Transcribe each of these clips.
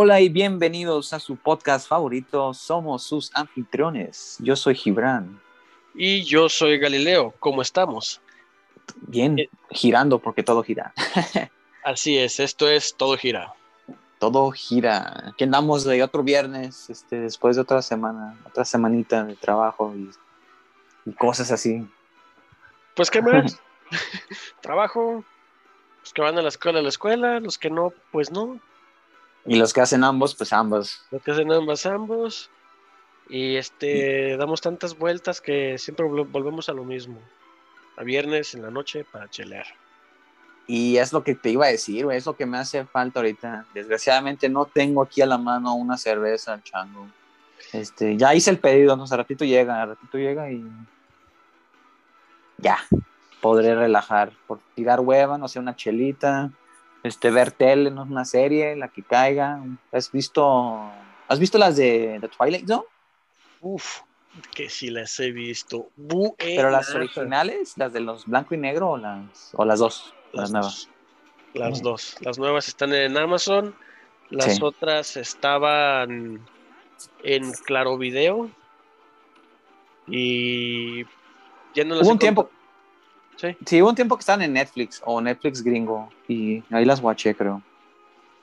Hola y bienvenidos a su podcast favorito. Somos sus anfitriones. Yo soy Gibran. Y yo soy Galileo. ¿Cómo estamos? Bien, girando porque todo gira. Así es, esto es Todo Gira. todo gira. Aquí andamos de otro viernes, este, después de otra semana, otra semanita de trabajo y, y cosas así. Pues, ¿qué más? Trabajo. Los que van a la escuela, a la escuela. Los que no, pues no. Y los que hacen ambos, pues ambos. Los que hacen ambas, ambos. Y este, damos tantas vueltas que siempre vol- volvemos a lo mismo. A viernes en la noche para chelear. Y es lo que te iba a decir, güey, es lo que me hace falta ahorita. Desgraciadamente no tengo aquí a la mano una cerveza, chango. Este, ya hice el pedido, no sé, al ratito llega, al ratito llega y ya, podré relajar, por tirar hueva, no sé, una chelita, este, ver tele, no una serie, la que caiga. ¿Has visto, has visto las de The Twilight Zone? Uf, que sí las he visto. Pero las originales, las de los blanco y negro o las, o las dos, las, Las nuevas. dos. Las dos. Las nuevas están en Amazon. Las Sí. otras estaban en Claro Video. Y ya no las Hubo un tiempo, Sí. sí, hubo un tiempo que estaban en Netflix o Netflix gringo y ahí las watché, creo.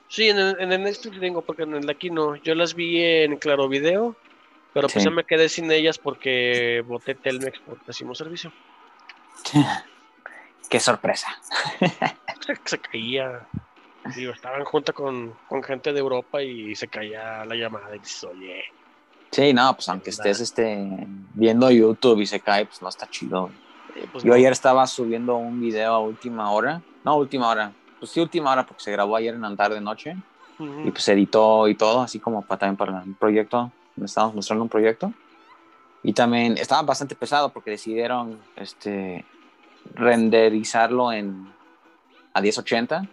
Sí, en el, en el Netflix tengo, porque en el de aquí no. Yo las vi en Claro Video, pero pues Sí. ya me quedé sin ellas porque boté Telmex por pésimo servicio. Qué sorpresa. Se, se caía. Digo, estaban junto con, con gente de Europa y se caía la llamada y dices, oye. Sí, no, pues aunque estés este, viendo YouTube y se cae, pues no está chido. Eh, pues Yo no. ayer estaba subiendo un video a última hora. No, última hora. Pues sí, última hora porque se grabó ayer en la tarde noche. Ujú. Y pues editó y todo, así como para, también para el proyecto. Me estábamos mostrando un proyecto. Y también estaba bastante pesado porque decidieron este, renderizarlo en, a 1080,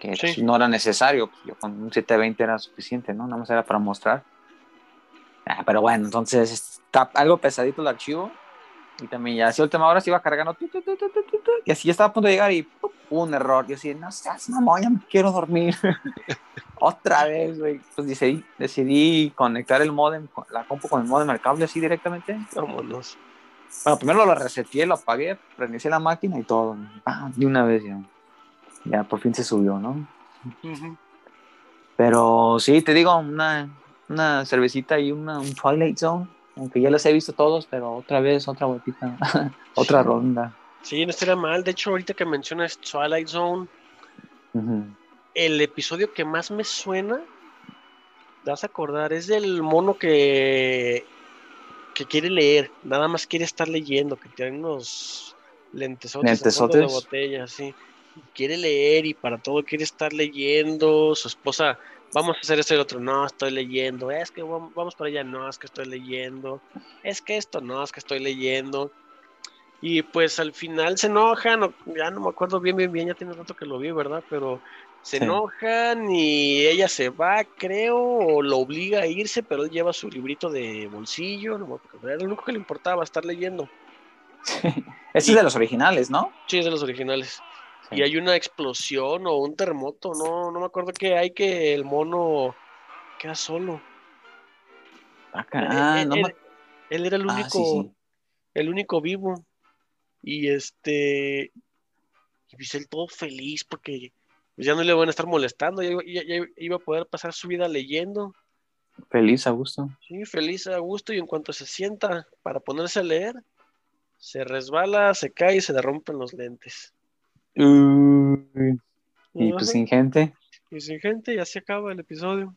que Sí. pues, no era necesario. pues, yo con un 720 era suficiente, ¿no? Nada más era para mostrar. Ah, pero bueno, entonces está algo pesadito el archivo. Y también ya así a última hora se iba cargando. tu, tu, tu, y así estaba a punto de llegar y ¡pum! un error. Yo así, no seas mamón, ya me quiero dormir. Otra vez, güey. Pues decidí, decidí conectar el modem, la compu con el modem al cable así directamente. Vámonos. Bueno, primero lo reseteé, lo apagué, reinicié la máquina y todo. Ah, de una vez ya. Ya por fin se subió, ¿no? Pero sí, te digo, una, una cervecita y una, un Twilight Zone. Aunque ya los he visto todos, pero otra vez, otra vueltita, otra ronda. Sí, no estaría mal. De hecho, ahorita que mencionas Twilight Zone, el episodio que más me suena, te vas a acordar, es del mono que, que quiere leer, nada más quiere estar leyendo, que tiene unos lentesotes, en fondo de Lentesotes. botella, así. Quiere leer y para todo quiere estar leyendo. Su esposa, vamos a hacer esto y lo otro, no, estoy leyendo. Es que vam- vamos para allá, no, es que estoy leyendo. Es que esto, no, es que estoy leyendo. Y pues al final se enojan, o- ya no me acuerdo bien, bien, bien, ya tiene rato que lo vi, ¿verdad? Pero se Sí. enojan y ella se va, creo, o lo obliga a irse, pero él lleva su librito de bolsillo, no era lo único que le importaba, estar leyendo. Ese es de los originales, ¿no? Sí, es de los originales. Sí. Y hay una explosión o un terremoto, no, no me acuerdo qué hay que el mono queda solo. Ah, ca- ah, él, no él- me- él era el ah, único, sí, sí. el único vivo. Y este, y pues él todo feliz porque pues, ya no le van a estar molestando, ya, ya- ya iba a poder pasar su vida leyendo. Feliz, a gusto. Sí, feliz a gusto y en cuanto se sienta para ponerse a leer, se resbala, se cae y se le rompen los lentes. Uy, y pues sin gente. Y sin gente, ya se acaba el episodio.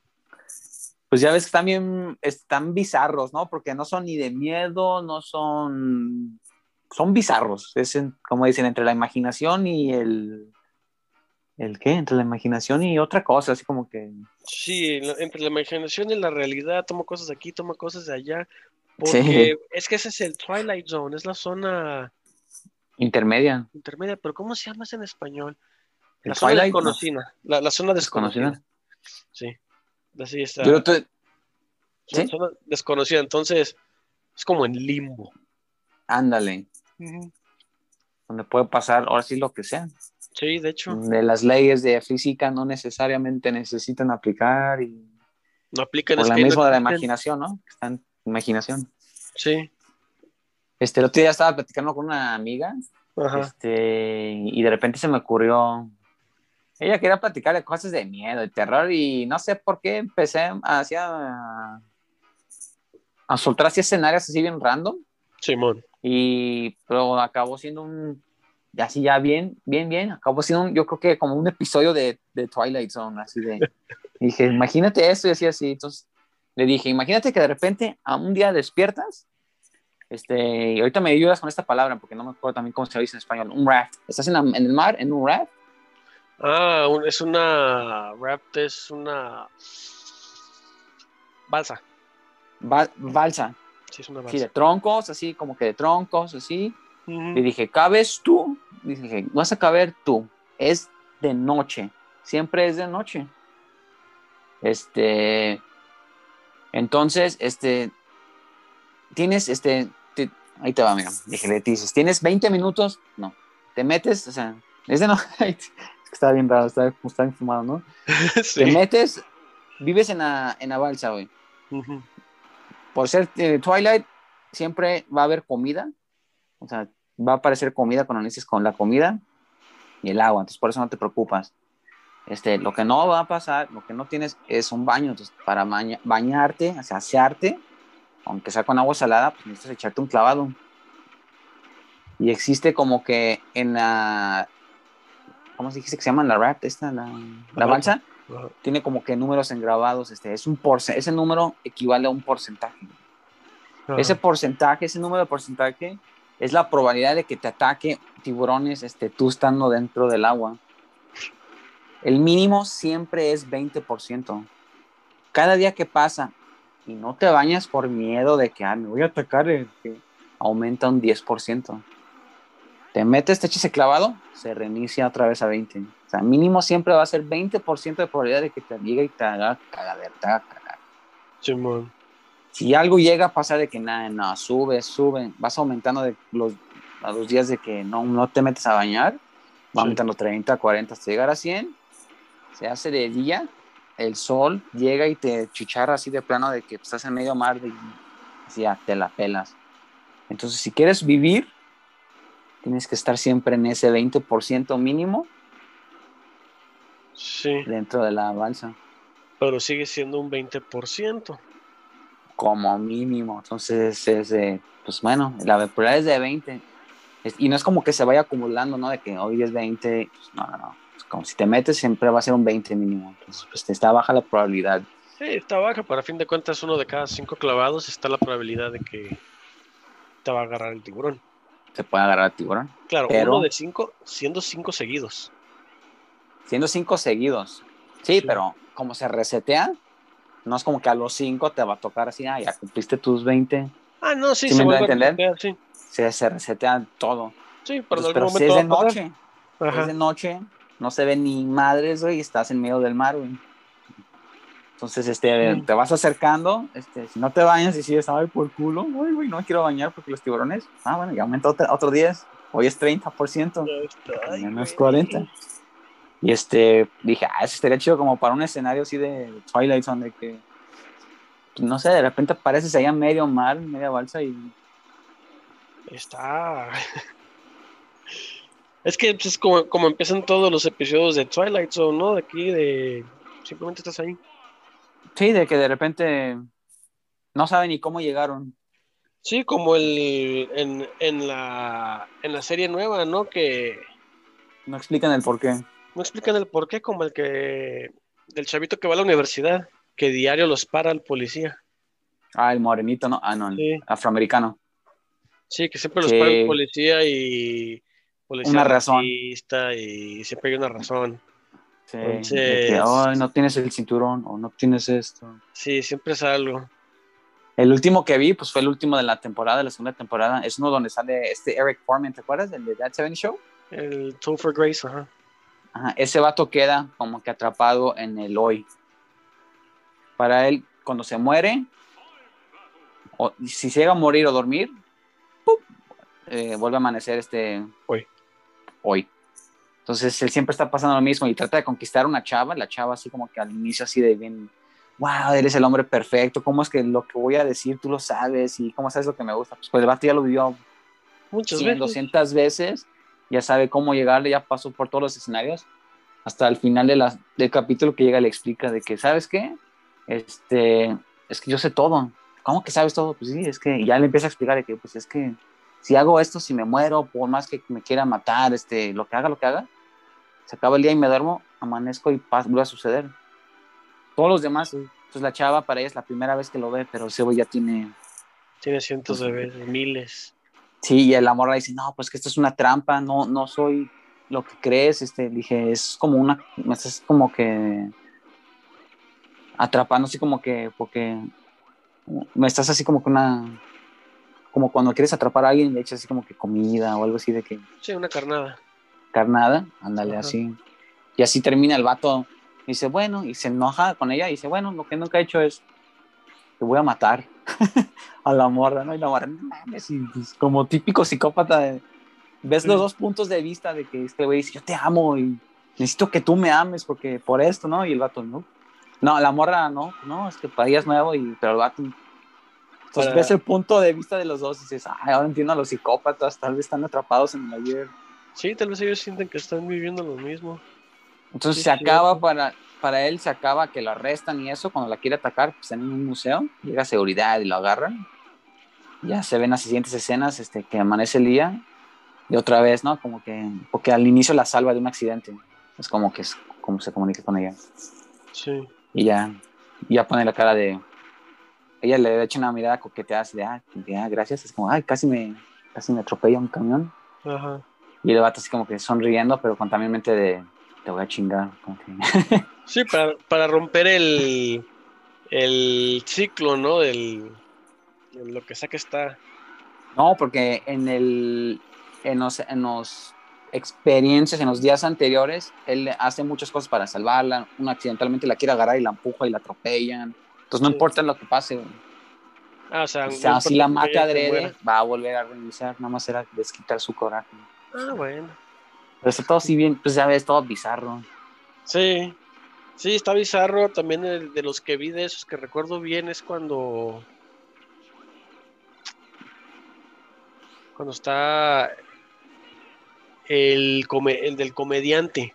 Pues ya ves que también están bizarros, ¿no? Porque no son ni de miedo, no son. Son bizarros. Es en- como dicen, entre la imaginación y el. ¿El qué? Entre la imaginación y otra cosa, así como que. Sí, entre la imaginación y la realidad, toma cosas de aquí, toma cosas de allá. Porque es que ese es el Twilight Zone, es la zona Intermedia. intermedia, pero ¿cómo se llama eso en español? La zona Twilight, ¿no? desconocida. La, la zona desconocida. Desconocida. Sí. Así está. Pero tú- La ¿sí? zona desconocida. Entonces, es como en limbo. ándale, donde puede pasar ahora sí lo que sea. Sí, de hecho. de las leyes de física no necesariamente necesitan aplicar y No aplican por es la no misma de la imaginación, ¿no? Imaginación. Sí. Este, el otro día estaba platicando con una amiga Ajá. este, y de repente se me ocurrió, ella quería platicar de cosas de miedo, de terror y no sé por qué empecé hacia, a soltar así escenarios así bien random Simón. y pero acabó siendo un, ya así ya bien, bien, bien, acabó siendo un- yo creo que como un episodio de, de Twilight Zone, así de, y dije, imagínate esto y así, así, entonces le dije, imagínate que de repente a un día despiertas, este, y ahorita me ayudas con esta palabra, porque no me acuerdo también cómo se dice en español, un raft, estás en, la- en el mar, en un raft, Ah, un- es una raft, es una balsa. ba- balsa, Sí, es una así de balsa. troncos, así como que de troncos, así, Ujú. Le dije, ¿cabes tú? Dije, vas a caber tú. Es de noche. Siempre es de noche. Este. Entonces, este. Tienes, este. Ahí te va, mira. Dije, le dices, ¿tienes 20 minutos? No. Te metes, o sea, es de noche. es que está bien raro, está, está infumado, ¿no? Sí. Te metes, vives en la, en la balsa, güey. Ujú. por ser eh, Twilight, siempre va a haber comida. O sea, va a aparecer comida cuando inicies con la comida y el agua. Entonces, por eso no te preocupas. Este, lo que no va a pasar, lo que no tienes es un baño. Entonces, para baña- bañarte, o sea, asearte, aunque sea con agua salada, pues necesitas echarte un clavado. Y existe como que en la. ¿Cómo se dice que se llama la raft? Esta, la, la balsa tiene como que números engrabados, este, es un porce ese número equivale a un porcentaje. Ese porcentaje, ese número de porcentaje es la probabilidad de que te ataque tiburones este, tú estando dentro del agua. El mínimo siempre es 20%. Cada día que pasa y no te bañas por miedo de que ah, me voy a atacar, eh, que aumenta un 10%. Te metes, te echas el clavado, se reinicia otra vez a 20. O sea, mínimo siempre va a ser 20% de probabilidad de que te llegue y te haga cagadera, te haga cagar. Si algo llega a pasar de que nada, no, sube, sube, vas aumentando de los, a los días de que no, no te metes a bañar, va Sí. aumentando 30, 40 hasta llegar a 100, se hace de día, el sol llega y te chicharra así de plano de que estás en medio mar y así ya te la pelas. Entonces, si quieres vivir, tienes que estar siempre en ese 20% mínimo Sí, dentro de la balsa, pero sigue siendo un 20%. como mínimo. Entonces, es de, pues bueno, la probabilidad es de 20. Es- y no es como que se vaya acumulando, ¿no? De que hoy es 20, pues, no, no, no. Como si te metes, siempre va a ser un 20 mínimo. Entonces, pues te está baja la probabilidad. Sí, está baja, pero a fin de cuentas uno de cada cinco clavados está la probabilidad de que te va a agarrar el tiburón. Se puede agarrar al tiburón. Claro, Pero- uno de cinco, siendo cinco seguidos. Siendo cinco seguidos. Sí, Sí. pero como se resetea, no es como que a los cinco te va a tocar así, ah, ya cumpliste tus 20. Ah, no, sí, ¿Sí se me doy a entender? resetear, sí. Se, se resetea todo. Sí, pero en Entonces, algún pero si momento es de va noche, Ajá. es de noche, no se ve ni madres, güey, estás en medio del mar, güey. Entonces, este, te vas acercando, este, si no te bañas y sigues, ay, por culo, ay, güey, no me quiero bañar porque los tiburones, ah, bueno, ya aumentó otro, otro 10, hoy es 30%, Ya está, ay, mañana es güey. 40. Y este, dije, ah, eso estaría chido como para un escenario así de Twilight Zone, de que, no sé, de repente apareces allá medio mar, media balsa y Está. Es que pues, es como, como empiezan todos los episodios de Twilight Zone, ¿no? De aquí, de. Simplemente estás ahí. sí, de que de repente no saben ni cómo llegaron. Sí, como el. En, en, la, en la serie nueva, ¿no? Que No explican el por qué. no explican el por qué, como el que. Del chavito que va a la universidad, que diario los para el policía. Ah, el morenito, ¿no? Ah, no, el Sí. afroamericano. Sí, que siempre los Que- para el policía y. Policía Una razón. Y siempre hay una razón. Sí, Entonces- de que, "Ay, no tienes el cinturón o no tienes esto. Sí, siempre es algo. El último que vi, pues fue el último de la temporada, de la segunda temporada. Es uno donde sale este Eric Foreman, ¿te acuerdas? Del de That Seven Show. El Toll for Grace, ajá. Ajá, ese vato queda como que atrapado en el hoy. Para él, cuando se muere, o si se llega a morir o dormir, eh, vuelve a amanecer este Hoy. Hoy. Entonces él siempre está pasando lo mismo y trata de conquistar una chava, la chava así como que al inicio así de bien, wow, eres el hombre perfecto, ¿cómo es que lo que voy a decir tú lo sabes y cómo sabes lo que me gusta? Pues, pues el vato ya lo vivió Muchas 100, veces. 200 veces, ya sabe cómo llegarle, ya pasó por todos los escenarios, hasta el final de la- del capítulo que llega le explica de que, ¿sabes qué? Este, es que yo sé todo. ¿Cómo que sabes todo? Pues sí, es que ya le empieza a explicar de que, pues es que si hago esto, si me muero, por más que me quiera matar, este, lo que haga, lo que haga, se acaba el día y me duermo, amanezco y vuelve a suceder. Todos los demás, pues la chava para ella es la primera vez que lo ve, pero ese güey ya tiene Tiene cientos Pues de veces, miles. Sí, y el amor le dice, no, pues que esto es una trampa, no, no soy lo que crees, este, dije, es como una, me estás como que atrapando, así como que, porque me estás así como que una, como cuando quieres atrapar a alguien y le echas así como que comida o algo así de que Sí, una carnada. carnada, ándale Ajá. así. Y así termina el vato, dice, bueno, y se enoja con ella y dice, bueno, lo que nunca he hecho es, te voy a matar a la morra, ¿no? Y la morra, no mames, y pues, como típico psicópata, de- ves Sí. los dos puntos de vista de que este güey dice, yo te amo y necesito que tú me ames porque por esto, ¿no? Y el vato, no. No, la morra, no, no, es que para ella es nuevo, y, pero el vato... Entonces ves el punto de vista de los dos y dices, ay, ahora entiendo a los psicópatas, tal vez están atrapados en el ayer. Sí, tal vez ellos sienten que están viviendo lo mismo. Entonces Sí, se acaba sí. para, para él, se acaba que lo arrestan y eso, cuando la quiere atacar, pues en un museo, llega seguridad y lo agarran. Ya se ven las siguientes escenas, este, que amanece el día y otra vez, ¿no? Como que, porque al inicio la salva de un accidente. Es como que es como se comunica con ella. Sí. Y ya, ya pone la cara de... Ella le echa una mirada coqueteada así de, ah, ah, gracias. Es como, ay, casi me, casi me atropella un camión. Ajá. Y el vato así como que sonriendo, pero con también mente de, te voy a chingar. Como que, Sí, para, para romper el, el ciclo, ¿no? Del, de lo que sea que está. No, porque en el en los, en los experiencias, en los días anteriores, él hace muchas cosas para salvarla. Uno accidentalmente la quiere agarrar y la empuja y la atropellan. Entonces no Sí. importa lo que pase. güey. Ah, o sea, O sea, no si la mata adrede, va a volver a reiniciar. Nada más era desquitar su coraje. Ah, bueno. Pero está todo así bien, pues ya ves, todo bizarro. Sí. Sí, está bizarro. También el de los que vi de esos que recuerdo bien es cuando. Cuando está. El, come- el del comediante.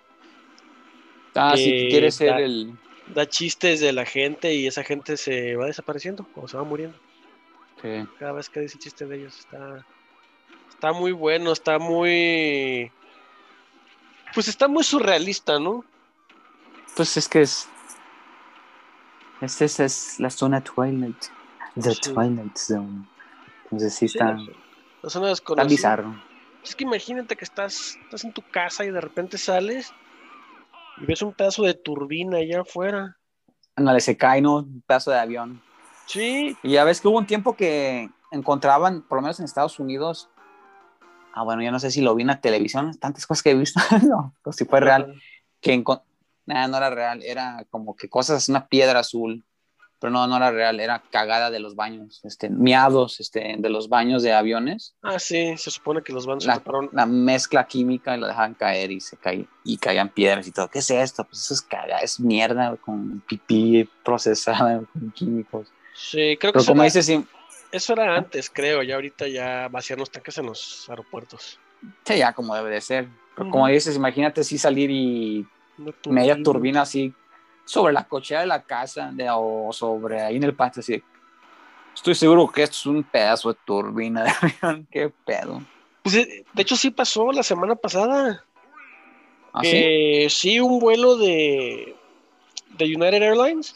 Ah, si Eh, quieres ser el... Da chistes de la gente y esa gente se va desapareciendo o se va muriendo. sí. Cada vez que dice chiste de ellos está. Está muy bueno, está muy. Pues está muy surrealista, ¿no? Pues es que es... Esta es, es la zona Twilight. The Sí. Twilight Zone. Entonces sí está, la- la zona está desconocida. bizarro. Es que imagínate que estás, estás en tu casa y de repente sales y ves un pedazo de turbina allá afuera. Ándale, se cae, ¿no? Un pedazo de avión. Sí, Y ya ves que hubo un tiempo que encontraban, por lo menos en Estados Unidos, ah, bueno, yo no sé si lo vi en la televisión, tantas cosas que he visto, no, o si fue real, que nah, no era real, era como que cosas, una piedra azul, pero no, no era real, era cagada de los baños, este, miados este, de los baños de aviones, Ah, sí, se supone que los van la, separar. la mezcla química y lo dejaban caer y se caían, y caían piedras y todo. ¿Qué es esto? Pues eso es caga, es mierda con pipí procesada con químicos. Sí, creo que Pero eso como era, dices, sí, eso era antes, creo. Ya ahorita ya vaciar los tanques en los aeropuertos. Sí, ya como debe de ser. Pero como dices, imagínate si salir y media turbina así sobre la cochera de la casa de, o sobre ahí en el patio así. Estoy seguro que esto es un pedazo de turbina de avión. Qué pedo. Pues, eh, de hecho, sí pasó la semana pasada. ¿Ah, sí? sí, un vuelo de, de United Airlines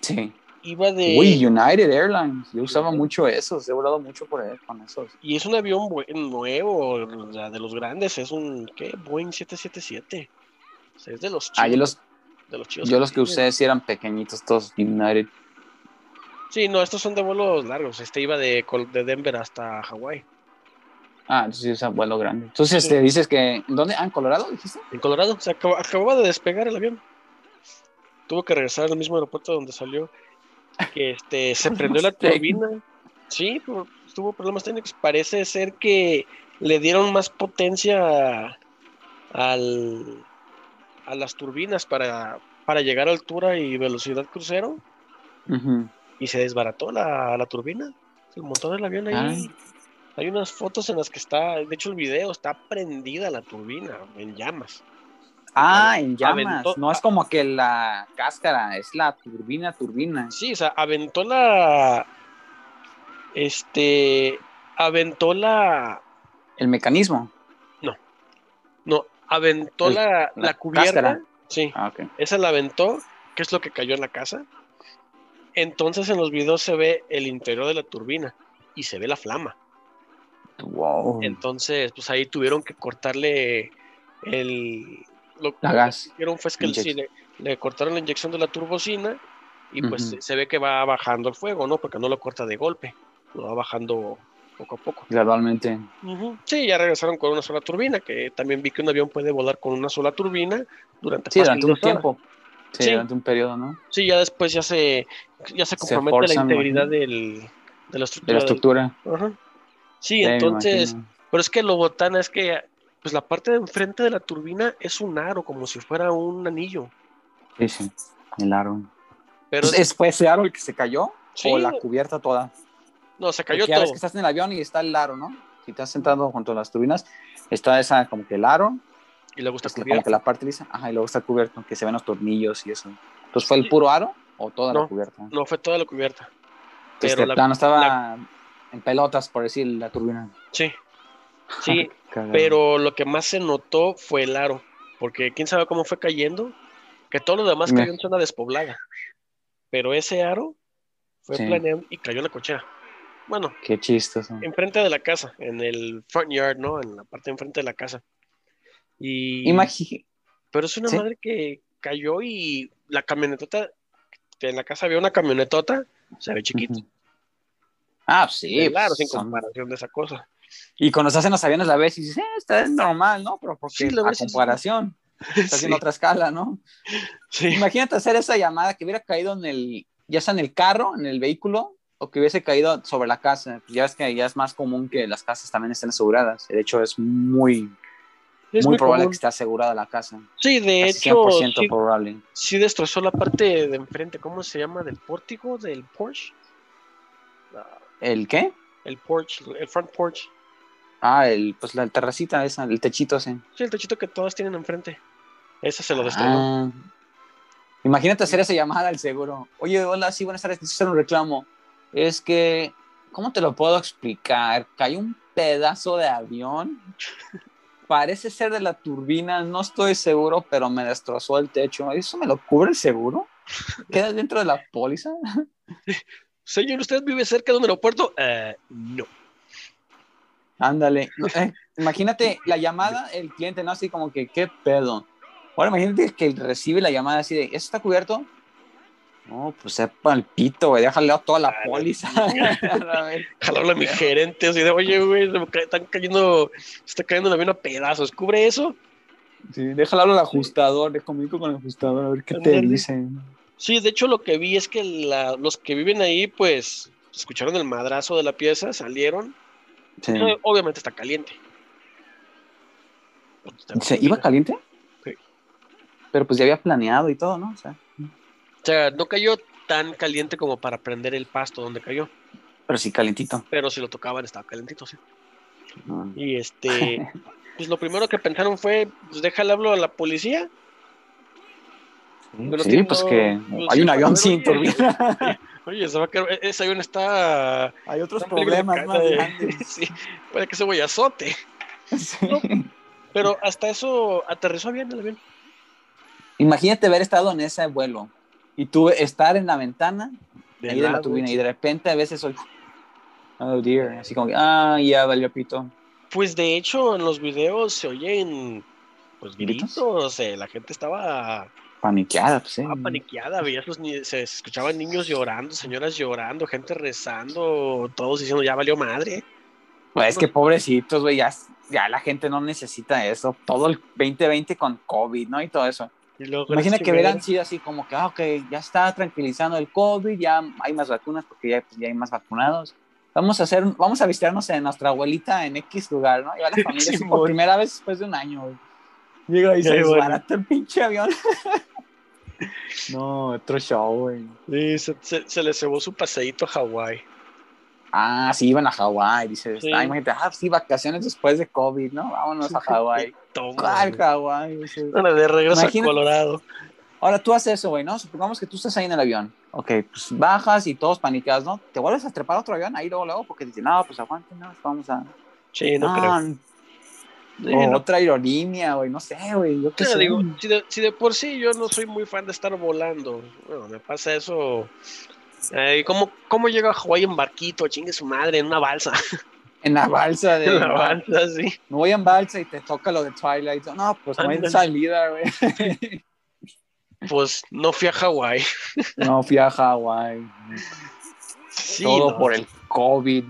Sí. iba de. Uy, United Airlines. Yo usaba mucho esos. He volado mucho por él con esos. Y es un avión nuevo, o sea, de los grandes, es un ¿qué? Boeing 777. O sea, es de los Ah, yo los, de los chidos yo los que usé sí eran pequeñitos, todos United. Sí, no, estos son de vuelos largos. Este iba de, de Denver hasta Hawái. Ah, entonces es un vuelo grande. Entonces, Sí. te dices que. ¿en ¿Dónde? Ah, en Colorado, dijiste. En Colorado. Se acaba- acababa de despegar el avión. Tuvo que regresar al mismo aeropuerto donde salió. Que este, se prendió la turbina. Sí, tuvo problemas técnicos. Parece ser que le dieron más potencia al, a las turbinas para, para llegar a altura y velocidad crucero y se desbarató la, la turbina, el motor del avión ahí. Ay. Hay unas fotos en las que está, de hecho el video está prendida la turbina en llamas. Ah, en llamas. Aventó- No es como que la cáscara, es la turbina, turbina. Sí, o sea, aventó la. Este. Aventó la. El mecanismo. Aventó El- la, la la cubierta. cáscara. Sí, Ah, esa la aventó, que es lo que cayó en la casa. Entonces en los videos se ve el interior de la turbina y se ve la flama. Wow. Entonces, pues ahí tuvieron que cortarle el. Lo, La lo gas. que hicieron fue que sí, le, le cortaron la inyección de la turbocina y pues se ve que va bajando el fuego, ¿no? Porque no lo corta de golpe, lo va bajando poco a poco. Gradualmente. Sí, ya regresaron con una sola turbina, que también vi que un avión puede volar con una sola turbina durante, Sí, durante un tiempo. Sí, Sí. durante un periodo, ¿no? Sí, ya después ya se, ya se compromete la forzan, integridad del, de la De estructura. la del-. Ajá. Sí, entonces, pero es que lo botana es que pues la parte de enfrente de la turbina es un aro, como si fuera un anillo. Sí, sí. El aro. Pero Entonces, ¿es- ¿Fue ese aro el que se cayó? Sí. ¿O la cubierta toda? No, se cayó Porque ya ves todo. que estás en el avión y está el aro, ¿no? Si estás sentado junto a las turbinas, está esa como que el aro, Y luego está es como cubierto. que la parte lisa, ajá, y luego está cubierto, que se ven los tornillos y eso. Entonces, ¿fue el puro aro o toda No, la cubierta? No, fue toda la cubierta. Este Pero la- plano estaba en pelotas, por decir, la turbina. Sí. Sí, pero lo que más se notó fue el aro, porque quién sabe cómo fue cayendo, que todo lo demás cayó en zona despoblada, pero ese aro fue Sí. planeado y cayó en la cochera. Bueno, Qué chistoso. enfrente de la casa, en el front yard, ¿no? En la parte de enfrente de la casa. Y Imagi- pero es una Sí. madre que cayó y la camionetota, en la casa había una camionetota, se ve chiquita. Ujú. Ah, sí. claro, pues, sin son- comparación de esa cosa. Y cuando se hacen los aviones la ves y dices, eh, está es normal, ¿no? Pero porque Sí, la a comparación, está Sí, en otra escala, ¿no? sí. Imagínate hacer esa llamada que hubiera caído en el, ya sea en el carro, en el vehículo, o que hubiese caído sobre la casa. Ya ves que ya es más común que las casas también estén aseguradas. De hecho, es muy, Es muy, muy probable común. que esté asegurada la casa. Sí, de Casi hecho, 100% sí, probable. sí destrozó la parte de enfrente, ¿cómo se llama? Del pórtico, del porch. ¿El qué? El porch, el front porch. Ah, el, pues la terracita esa, el techito ese. Sí, el techito que todas tienen enfrente. Ese se lo destrozó. Ah. Imagínate hacer esa llamada al seguro. Oye, hola, sí, buenas tardes, necesito hacer un reclamo. Es que, ¿cómo te lo puedo explicar? Cayó un pedazo de avión. Parece ser de la turbina, no estoy seguro, pero me destrozó el techo. ¿Eso me lo cubre el seguro? ¿Queda dentro de la póliza? Señor, ¿usted vive cerca de un aeropuerto? Eh, no. Ándale. Eh, imagínate la llamada, el cliente, ¿no? Así como que, ¿qué pedo? Ahora imagínate que recibe la llamada así de, ¿eso está cubierto? No, pues sepa el pito, güey, déjale a toda la póliza. A ver. Jalarle a mi gerente así de, oye, güey, se me ca- están cayendo, se está cayendo el avión a pedazos. ¿Cubre eso? sí, déjale hablar al ajustador, le comunico con el ajustador a ver qué te dicen. Sí, de hecho lo que vi es que la- los que viven ahí, pues, escucharon el madrazo de la pieza, salieron. Sí. Eh, Obviamente está caliente. ¿Se iba caliente? Sí. Pero pues ya había planeado y todo, ¿no? O sea, O sea, no cayó tan caliente como para prender el pasto donde cayó, pero sí calientito. pero si lo tocaban estaba calentito, sí. Mm. Y este, pues lo primero que pensaron fue, pues déjale hablo a la policía. Pero Sí, pues que pues hay un avión sin turbina. Oye, se va a quedar- e- ese avión está... hay otros está problemas caer, más grandes. sí, puede que se vaya azote. Sí. Pero hasta eso aterrizó bien el avión. Imagínate haber estado en ese vuelo y tú estar en la ventana De ahí de la turbina y de repente a veces soy oh dear así como que ah ya valió pito Pues de hecho en los videos se oyen pues ¿Gritos? gritos, eh, la gente estaba, paniqueada pues sí. estaba paniqueada, veías los se escuchaban niños llorando, señoras llorando, gente rezando, todos diciendo ya valió madre. Pues es que pobrecitos güey ya, ya la gente no necesita eso todo el 2020 con COVID no y todo eso imagina que hubieran sido así como que ah ok ya está tranquilizando el COVID ya hay más vacunas porque ya, pues, ya hay más vacunados Vamos a hacer, vamos a visitarnos en nuestra abuelita en X lugar, ¿no? Y va la familia así por primera vez después de un año, güey. Llega y se desbarata el pinche avión. no, otro show, güey. Sí, se, se, se le cebó su paseíto a Hawái. Ah, sí, iban a Hawái, dices. Sí. Ah, imagínate, ah, sí, vacaciones después de COVID, ¿no? Vámonos a Hawái. Toma, ¿Cuál güey. Hawái? Dices. Bueno, de regreso Imagínate- a Colorado. Ahora tú haces eso, güey, ¿no? Supongamos que tú estás ahí en el avión. Ok, pues bajas y todos paniqueados, ¿no? ¿Te vuelves a trepar a otro avión ahí luego, luego? Porque dicen, no, pues aguanten, no, vamos a... Sí, no Ah, creo. O no. otra aerolínea, güey, no sé, güey, yo qué Te sé. digo, si de, si de por sí yo no soy muy fan de estar volando, bueno, me pasa eso. Eh, ¿cómo, ¿Cómo llega a Hawái en barquito? Chingue su madre, en una balsa. En la balsa de... En una balsa, sí. Me voy en balsa y te toca lo de Twilight. No, pues no hay salida, güey. Pues no fui a Hawái. No fui a Hawái. Sí, Todo no. por el COVID.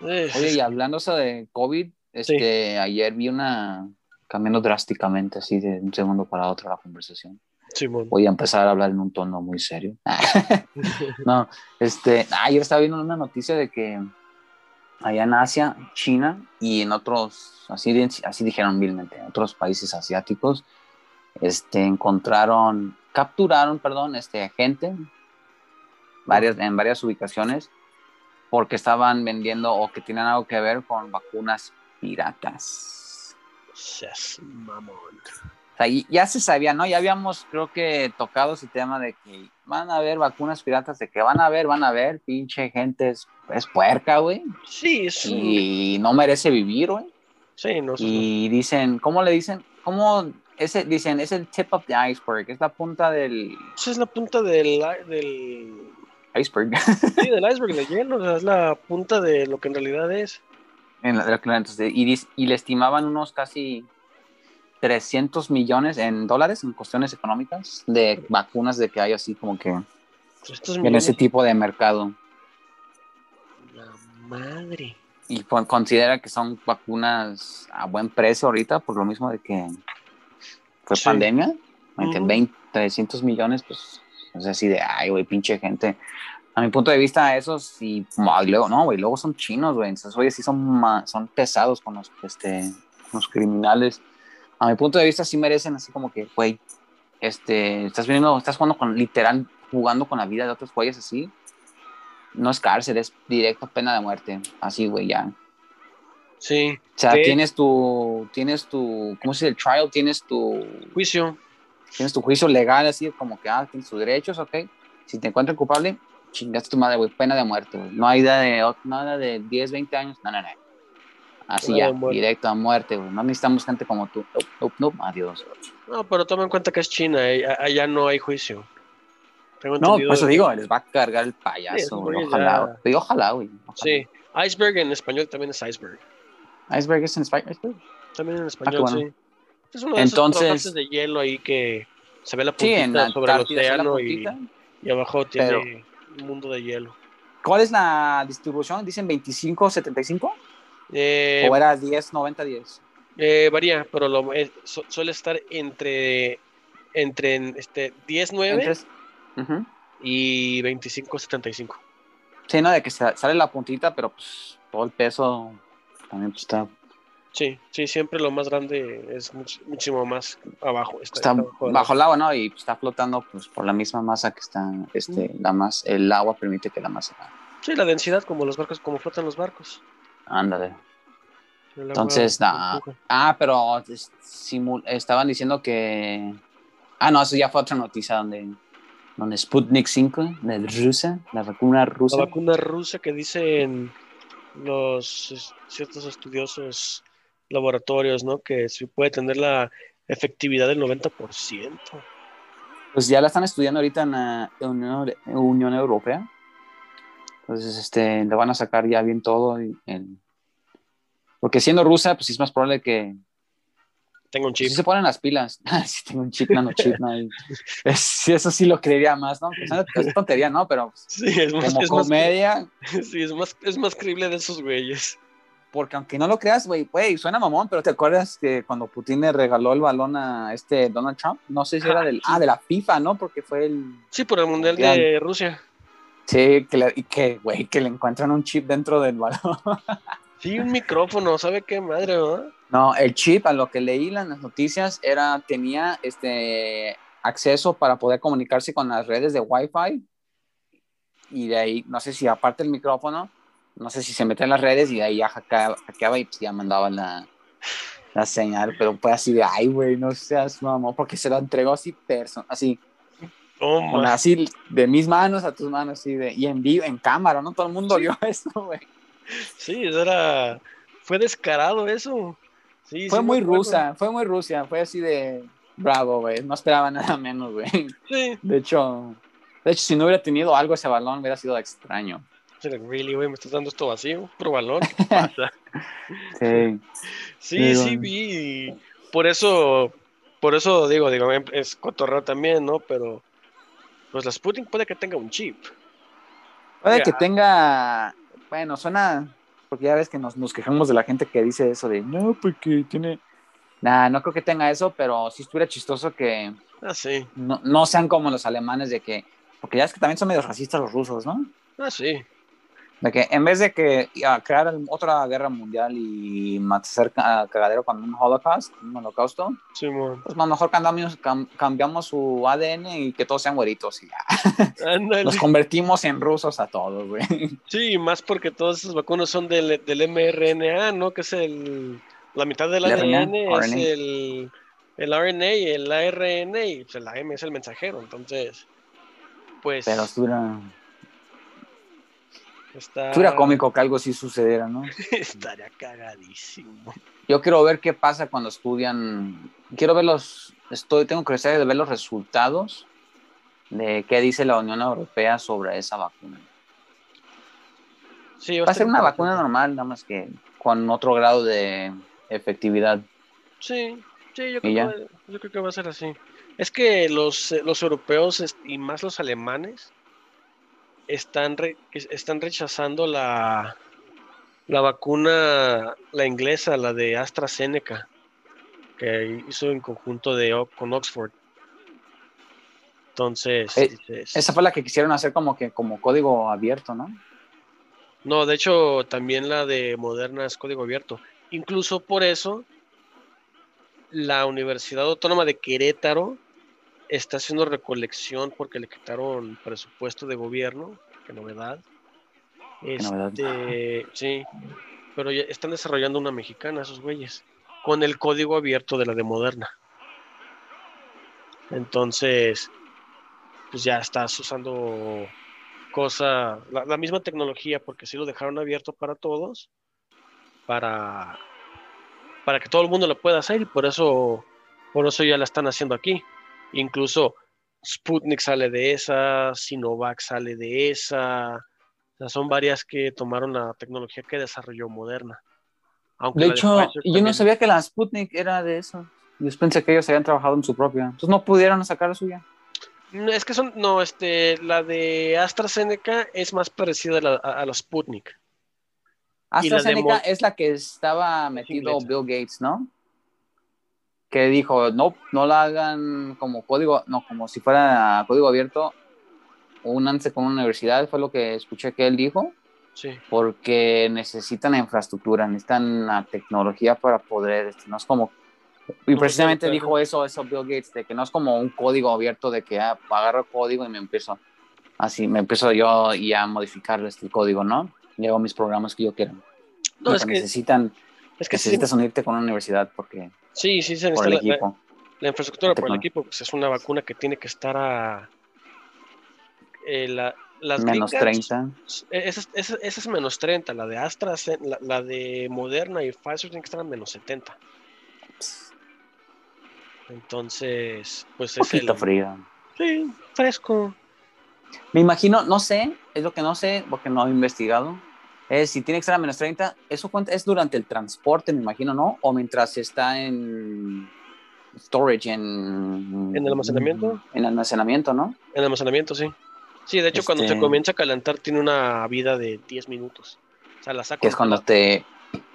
Eh, Oye, y hablando de COVID, este, ayer vi una cambiando drásticamente así de un segundo para otro la conversación. Simón. Voy a empezar a hablar en un tono muy serio. no, este, ayer estaba viendo una noticia de que allá en Asia, China y en otros, así, así dijeron vilmente, en otros países asiáticos, este, encontraron, capturaron, perdón, este, gente varias, en varias ubicaciones porque estaban vendiendo o que tienen algo que ver con vacunas piratas. Seas mamón. O sea, y- ya se sabía, ¿no? Ya habíamos, creo que, tocado ese tema de que van a haber vacunas piratas, de que van a haber, van a haber, pinche gente es, es puerca, güey, Sí, un- y no merece vivir, güey. Sí, no sé. Y dicen, ¿cómo le dicen? ¿Cómo? Ese, dicen, es el tip of the iceberg, es la punta del Esa es la punta del, del, iceberg. sí, del iceberg de hielo. o sea, es la punta de lo que en realidad es. en la- de la- entonces, y, y le estimaban unos casi 300 millones en dólares en cuestiones económicas de vacunas de que hay así como que en ese tipo de mercado. La madre. Y considera que son vacunas a buen precio ahorita por lo mismo de que fue Sí. pandemia. Ujú. 20, 300 millones, pues es así de, ay, güey, pinche gente. A mi punto de vista, esos y luego, no, güey, luego son chinos, güey. Entonces, oye, sí son, son pesados con los, este, con los criminales. A mi punto de vista, sí merecen así como que, güey, este, estás viendo, estás jugando con, literal, jugando con la vida de otros güeyes así. No es cárcel, es directo pena de muerte. Así, güey, ya. Sí, O sea, tienes tu, tienes tu, ¿cómo se dice? El trial, tienes tu, juicio. tienes tu juicio legal, así como que, ah, tienes tus derechos, ok. Si te encuentran culpable, chingaste tu madre, güey, pena de muerte, güey. No hay idea de, nada de 10, 20 años, no, no, no. Así ya, muerte. directo a muerte, güey. No necesitamos gente como tú. Nope, nope, nope, adiós. No, pero toma en cuenta que es China, allá no hay juicio. Tengo No, por eso de- digo, les va a cargar el Sí, payaso, güey. güeyes Ojalá, güey. Ojalá, güey. Sí, iceberg en español también es iceberg. Iceberg es en Iceberg. También en español, Ah, bueno. sí. Es uno de Entonces- esos de hielo ahí que se ve la Sí, puntita en la sobre el sí, océano y, y abajo tiene Pero- un mundo de hielo. ¿Cuál es la distribución? ¿Dicen 25, 75? Eh, ¿O era 10, 90, 10? eh, varía, pero lo, eh, su- suele estar entre, entre este, 10-9 Entonces, ujú. y 25-75. Sí, no, de que sa- sale la puntita, pero pues todo el peso también pues, está, Sí, sí, siempre lo más grande es much- muchísimo más abajo. Está, bajo el agua, ¿no? Y pues, está flotando pues por la misma masa que está, este, la más, el agua permite que la masa, Sí, la densidad, como los barcos, como flotan los barcos. Ándale. Entonces, nah. Ah, pero estaban diciendo que, ah, no, eso ya fue otra noticia donde, donde Sputnik 5 de Rusia, la vacuna rusa. La vacuna rusa que dicen los ciertos estudiosos laboratorios, ¿no? Que sí puede tener la efectividad del 90%. Pues ya la están estudiando ahorita en la Unión, Unión Europea. Entonces, este, le van a sacar ya bien todo. y el- Porque siendo rusa, pues es más probable que Tengo un pues, chip. sí se ponen las pilas. sí tengo un chip, nanochip, ¿no? Y, es- eso sí lo creería más, ¿no? Pues, es tontería, ¿no? Pero Sí, es más, como es más- comedia, sí, es más, es más creíble de esos güeyes. porque aunque no lo creas, güey, güey, suena mamón, pero ¿te acuerdas que cuando Putin le regaló el balón a este Donald Trump? No sé si era Ah, del, sí. ah, de la FIFA, ¿no? Porque fue el, Sí, por el Mundial. de Rusia. Sí, que le, y que, güey, que le encuentran un chip dentro del balón. Sí, un micrófono, ¿sabe qué madre, no? No, el chip, a lo que leí en las noticias, era, tenía este acceso para poder comunicarse con las redes de Wi-Fi. Y de ahí, no sé si aparte el micrófono, no sé si se mete en las redes y de ahí ya hackeaba, hackeaba y pues ya mandaba la, la señal, pero fue así de, ay, güey, no seas mamón, porque se lo entregó así, person así, Toma. así de mis manos a tus manos, así de, y en vivo, en cámara, ¿no? Todo el mundo vio eso, güey. Sí, eso era. Fue descarado eso. Sí, Fue sí, muy rusa, fue muy Rusia, fue así de, bravo, güey, no esperaba nada menos, güey. Sí. De hecho, de hecho, si no hubiera tenido algo ese balón, hubiera sido extraño. Really, güey, me estás dando esto vacío, puro balón. ¿Qué pasa? Sí. Sí, Digo- sí vi. Por eso, por eso digo, digo, es cotorreo también, ¿no? Pero, pues la Sputnik puede que tenga un chip. Puede que tenga, bueno, suena, porque ya ves que nos, nos quejamos de la gente que dice eso de, no, porque tiene... Nah, no creo que tenga eso, pero sí estuviera chistoso que Ah, sí. no, no sean como los alemanes de que, porque ya es que también son medio racistas los rusos, ¿no? Ah, sí. De que en vez de que ah, crear otra guerra mundial y hacer ca- cagadero con un holocaust, un holocausto, Simón. pues más mejor cambiamos, cam- cambiamos su ADN y que todos sean güeritos y ya. Los convertimos en rusos a todos, güey. Sí, más porque todas esas vacunas son del, del mRNA, ¿no? Que es el. La mitad del El ADN RNA, es RNA. el, el RNA y el ARN, y pues la M es el mensajero. Entonces, pues. Pero estuviera, está, estuviera cómico que algo así sucediera, ¿no? Estaría cagadísimo. Yo quiero ver qué pasa cuando estudian. Quiero ver los. Estoy, tengo curiosidad de ver los resultados de qué dice la Unión Europea sobre esa vacuna. Sí, Va a ser una vacuna normal, nada más que con otro grado de efectividad. Sí, sí, yo creo, que yo creo que va a ser así. Es que los, eh, los europeos y más los alemanes están, re- están rechazando la, la vacuna, la inglesa, la de AstraZeneca, que hizo en conjunto de, con Oxford. Entonces, Eh, dices- Esa fue la que quisieron hacer como que como código abierto, ¿no? No, de hecho, también la de Moderna es código abierto. Incluso por eso, la Universidad Autónoma de Querétaro está haciendo recolección porque le quitaron presupuesto de gobierno. Qué novedad. novedad. Este, sí, pero ya están desarrollando una mexicana, esos güeyes, con el código abierto de la de Moderna. Entonces, pues ya estás usando cosa, la, la misma tecnología, porque sí lo dejaron abierto para todos, para, para que todo el mundo lo pueda hacer y por eso, por eso ya la están haciendo aquí. Incluso Sputnik sale de esa, Sinovac sale de esa, o sea, son varias que tomaron la tecnología que desarrolló Moderna. Aunque De hecho, yo no sabía que la Sputnik era de eso. Yo pensé que ellos habían trabajado en su propia. Entonces no pudieron sacar la suya. No, Es que son, no, este, la de AstraZeneca es más parecida a la, a- a la Sputnik. La AstraZeneca es la que estaba metido. Bill Gates, ¿no? Que dijo, no, no la hagan como código, no, como si fuera código abierto, únanse con una universidad, fue lo que escuché que él dijo, Sí. porque necesitan infraestructura, necesitan la tecnología para poder, este, no es como, y precisamente dijo eso, eso Bill Gates, de que no es como un código abierto de que ah, agarro código y me empiezo, así, me empiezo yo y a modificar este, código, ¿no? Y hago mis programas que yo quiera. No, No, es que, necesitan, es que sí, necesitas unirte con una universidad porque sí, sí se por el la, la- equipo. la infraestructura por el equipo, pues es una vacuna que tiene que estar a eh, la- las menos gringas, 30. eh, Esa, es- esa- esa es menos 30, la de Astra, la, la de Moderna y Pfizer tiene que estar a menos 70. Entonces, pues Un es el... poquito frío. Sí, fresco. Me imagino, no sé, es lo que no sé porque no he investigado. Es si tiene que estar a menos 30, eso cuenta, es durante el transporte, me imagino, ¿no? O mientras está en storage, en... ¿En el almacenamiento? En almacenamiento, ¿no? En almacenamiento, sí. Sí, de hecho, cuando Este- se comienza a calentar tiene una vida de 10 minutos. O sea, la sacan. Que es cuando te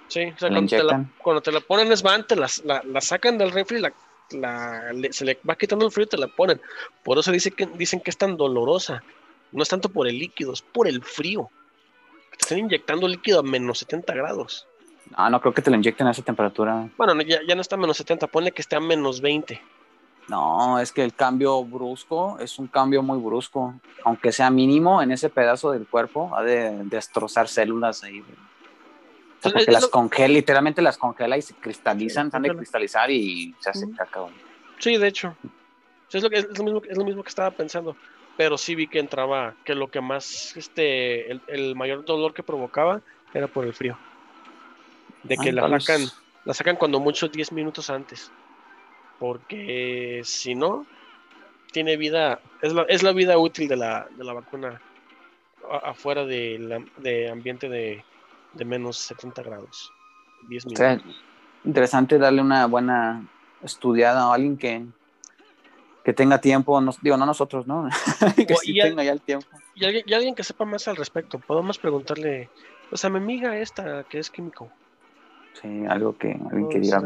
Sí, o sea, cuando te, la, cuando te la ponen es van, te las- la, la sacan del refri, la, la- le- se le va quitando el frío y te la ponen. Por eso dice que, dicen que es tan dolorosa. No es tanto por el líquido, es por el frío. Te están inyectando líquido a menos 70 grados. Ah, no creo que te lo inyecten a esa temperatura. Bueno, no, ya, ya no está a menos 70, ponle que esté a menos 20. No, es que el cambio brusco es un cambio muy brusco. Aunque sea mínimo en ese pedazo del cuerpo, ha de destrozar células ahí. güey. O sea, porque las lo- congela, literalmente las congela y se cristalizan, han de cristalizar y se hace Ujú. caca. güey. Sí, de hecho. Sí, es, lo que, es, lo mismo, es lo mismo que estaba pensando. Pero sí vi que entraba, que lo que más, este, el, el mayor dolor que provocaba era por el frío. De que Ah, la vez- sacan, la sacan cuando mucho 10 minutos antes. Porque si no, tiene vida, es la, es la vida útil de la, de la vacuna a- afuera de, la- de ambiente de, de menos 70 grados. 10 O sea, minutos. interesante darle una buena estudiada a alguien que, que tenga tiempo, nos- digo, no nosotros, ¿no? que O- sí y al- tenga ya el tiempo. Y alguien, y alguien que sepa más al respecto, podemos preguntarle, pues a mi amiga esta que es químico. Sí, algo que alguien que diga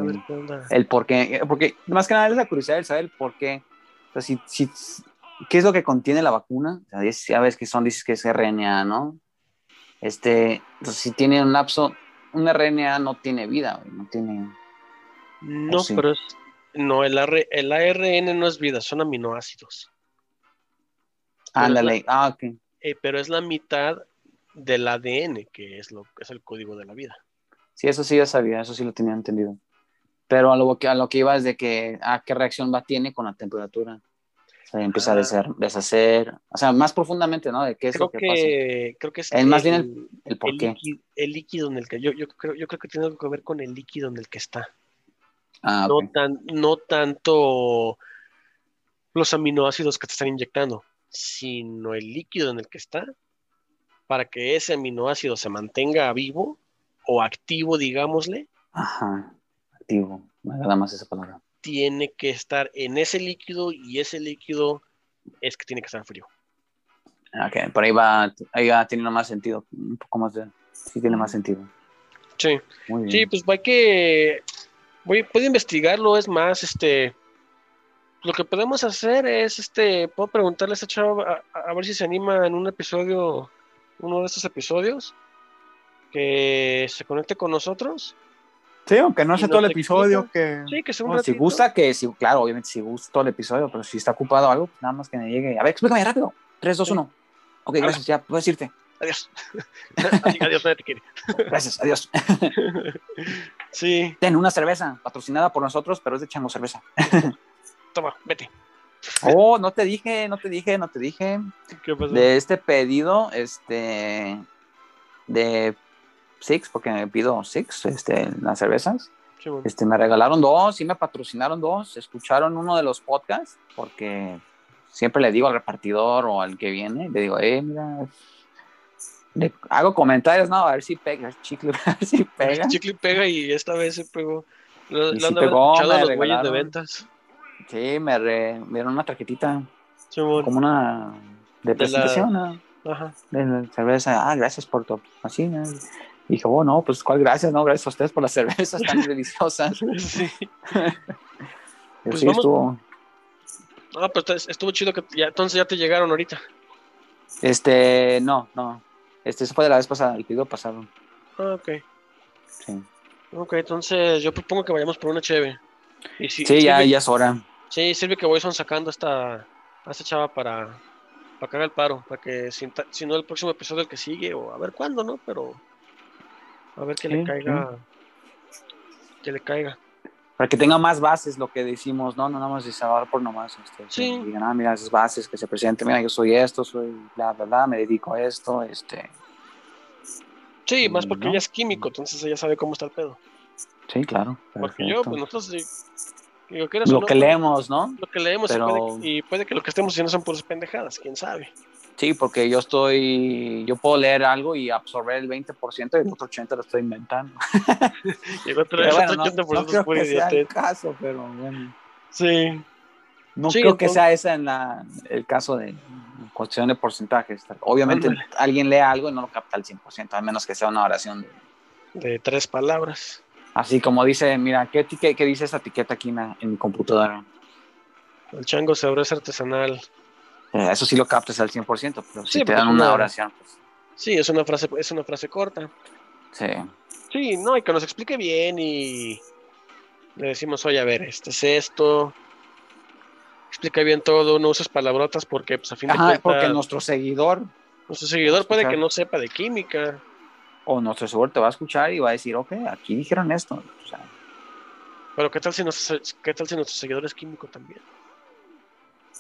el por qué, porque más que nada es la curiosidad de saber el por qué. O sea, si, si, ¿qué es lo que contiene la vacuna? O sea, ya ves que son, dices que es RNA, ¿no? Este, entonces, si tiene un lapso, un RNA no tiene vida, no tiene... No, sí. pero es, no, el, AR el ARN no es vida, son aminoácidos. Ándale, ah, ok. Eh, pero es la mitad del ADN, que es, lo, es el código de la vida. Sí, eso sí ya sabía, eso sí lo tenía entendido. Pero a lo que, a lo que iba es de que, ¿a qué reacción va tiene con la temperatura? O sea, empieza a Ah. deshacer, deshacer, o sea, más profundamente, ¿no? De qué es Creo lo que, pasa, creo que es Es más bien el el, por el qué. líquido, el líquido en el que yo, yo, creo, yo creo que tiene algo que ver con el líquido en el que está. Ah, no, tan, no tanto los aminoácidos que te están inyectando, sino el líquido en el que está, para que ese aminoácido se mantenga vivo o activo, digámosle, Ajá, activo, me agrada más esa palabra. tiene que estar en ese líquido y ese líquido es que tiene que estar frío. Ok, por ahí va, ahí va teniendo más sentido, un poco más de, sí tiene más sentido. Sí, Muy bien. sí, pues hay que, voy, puedo investigarlo, es más, este, lo que podemos hacer es, este, puedo preguntarle a esta chava a, a ver si se anima en un episodio, uno de estos episodios, que se conecte con nosotros. Sí, aunque no ¿Y sea todo el episodio, que... Sí, que sea un No, si gusta, que si, claro, obviamente si gusta todo el episodio, pero si está ocupado algo, nada más que me llegue. A ver, explícame rápido. 3, 2, Sí. 1. Ok, gracias, ya puedes irte. Adiós. Adiós, adiós, nadie te quiere. Gracias, adiós. Sí, Ten una cerveza, patrocinada por nosotros, pero es de Chango Cerveza. toma, vete. Oh, no te dije, no te dije, no te dije. ¿Qué pasó? De este pedido, este, de Six, porque me pido Six, este, las cervezas. Sí, bueno. Este, me regalaron dos, sí me patrocinaron dos, escucharon uno de los podcasts, porque siempre le digo al repartidor o al que viene, le digo, eh, mira, le hago comentarios, no, a ver si pega, chicle, a ver si pega. Chicle pega y esta vez se pegó. Lo, pegó, me los güeyes de ventas. Sí, me, re- me dieron una tarjetita, Sí, bueno. como una de la- presentación, ¿no? Ajá. de la cerveza, ah, gracias por tu cocina. Y dije, oh, no, pues cuál gracias, no, gracias a ustedes por las cervezas tan deliciosas. Sí. Pero Pues sí, vamos- estuvo, Ah, pues está- estuvo chido que ya, entonces ya te llegaron ahorita. este, no, no, este, eso fue de la vez pasada, el pedido pasado, Ah, ok. sí. Ok, entonces yo propongo que vayamos por una cheve. Y si, Sí, ya, sirve, ya es hora. sí, sirve que Boyson sacando a esta, a esta chava para, para que haga el paro, para que si, no el próximo episodio el que sigue, o a ver cuándo, ¿no? Pero a ver que Sí, le caiga, que le caiga. Para que tenga más bases lo que decimos, no, no nada más de salvar por nomás. Este, Sí. Que digan, ah, mira, esas bases que se presenten, mira, yo soy esto, soy bla, bla, bla, me dedico a esto, este. Sí, más porque ¿No? ella es químico, entonces ella sabe cómo está el pedo. Sí, claro. Porque yo, pues nosotros, sí, digo, o lo no, que leemos, ¿no? lo que leemos y pero- puede- y, puede, que lo que estemos haciendo son puras pendejadas, quién sabe. Sí, porque yo estoy, yo puedo leer algo y absorber el 20% y el otro 80% lo estoy inventando. Y el otro, Pero bueno, no, 80% no creo que sea el caso, pero bueno. Sí, No Sí, creo que entonces- sea ese en la, el caso de en cuestión de porcentajes. Obviamente Ándale. alguien lee algo y no lo capta al 100%, a menos que sea una oración. de- de tres palabras. Así como dice, mira, ¿qué, etiqueta, qué dice esta etiqueta aquí en, la- en mi computadora? El chango se es artesanal. Eh, eso sí lo captas al 100%, pero si Sí, te dan una oración, pues Sí, es una frase, es una frase corta. sí. Sí, no, y que nos explique bien y le decimos, oye, a ver, este es esto. Explica bien todo, no uses palabrotas porque, pues, a fin de Ajá, cuentas, porque nuestro seguidor nuestro seguidor puede que no sepa de química. o nuestro seguidor te va a escuchar y va a decir, ok, aquí dijeron esto. O sea, Pero ¿qué tal si, nuestro, qué tal si nuestro seguidor es químico también?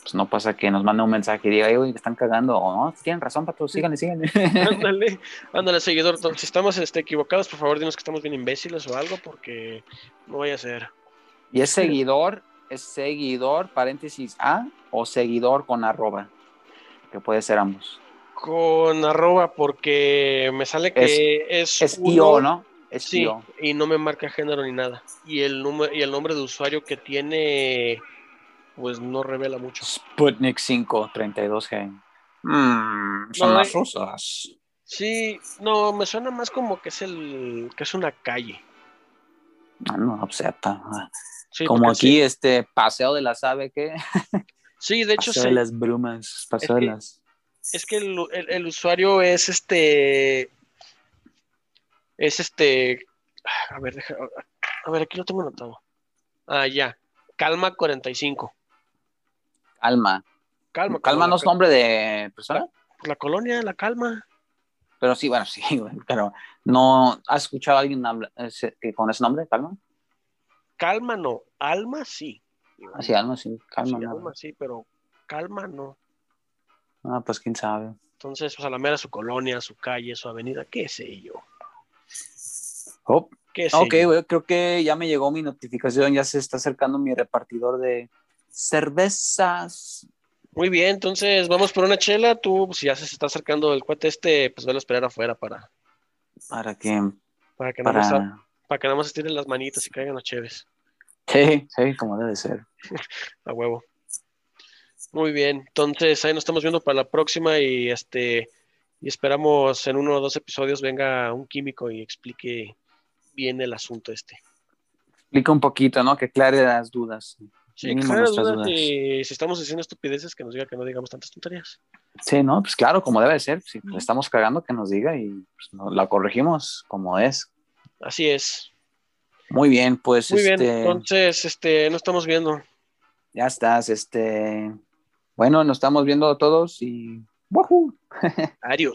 Pues no pasa que nos mande un mensaje y diga, "Ey, güey, están cagando. O no, tienen razón, pato, síganle, síganle. Ándale, ándale, seguidor. Si estamos este, equivocados, por favor, dinos que estamos bien imbéciles o algo, porque no vaya a ser. y es seguidor, es seguidor, paréntesis A, o seguidor con arroba. Que puede ser ambos. Con arroba, porque me sale que es, Es uno- IO, ¿no? Es Sí, IO. y no me marca género ni nada. Y el número y el nombre de usuario que tiene, pues no revela mucho. Sputnik 5, 32G. Mm, son No, las eh, rusas. Sí, no, me suena más como que es el que es una calle. Ah, no, o sea, ta- ah. Sí, como aquí, este paseo de la sabe que Sí, sí, de hecho paseo sí. de las brumas, paseo Es de que- las Es que el, el- el usuario es este. Es este. A ver, deja, a ver, aquí lo tengo anotado. Ah, ya. Calma 45. Calma. Calma. Calma no es la, nombre de persona, la colonia, la calma. pero sí, bueno, sí, güey, pero no has escuchado a alguien ese- con ese nombre, calma. Calma no. Alma sí. Así, algo así, Sí, calma. no. alma sí, pero calma no. Ah, pues quién sabe. Entonces, pues a la mera su colonia, su calle, su avenida, qué sé yo. Oh, Qué sé ok, yo. güey, creo que ya me llegó mi notificación, ya se está acercando mi repartidor de cervezas. Muy bien, entonces vamos por una chela. Tú, si ya se está acercando el cuate este, pues velo a esperar afuera para, Para que, para que nada más para... para que nada más estiren las manitas y caigan los cheves. Sí, sí, como debe ser. A huevo. Muy bien. Entonces, ahí nos estamos viendo para la próxima y este y esperamos en uno o dos episodios venga un químico y explique bien el asunto este. Explica un poquito, ¿no? Que aclare las dudas. Sí, Mínimo claro, nuestras dudas dudas. y si estamos diciendo estupideces, que nos diga que no digamos tantas tonterías. Sí, ¿no? Pues claro, como debe ser. Si le estamos cagando, que nos diga y pues, no- la corregimos como es. Así es. Muy bien, pues Muy bien. este, Entonces, este, nos estamos viendo. ya estás, este, bueno, nos estamos viendo todos y ¡wahoo! Adiós.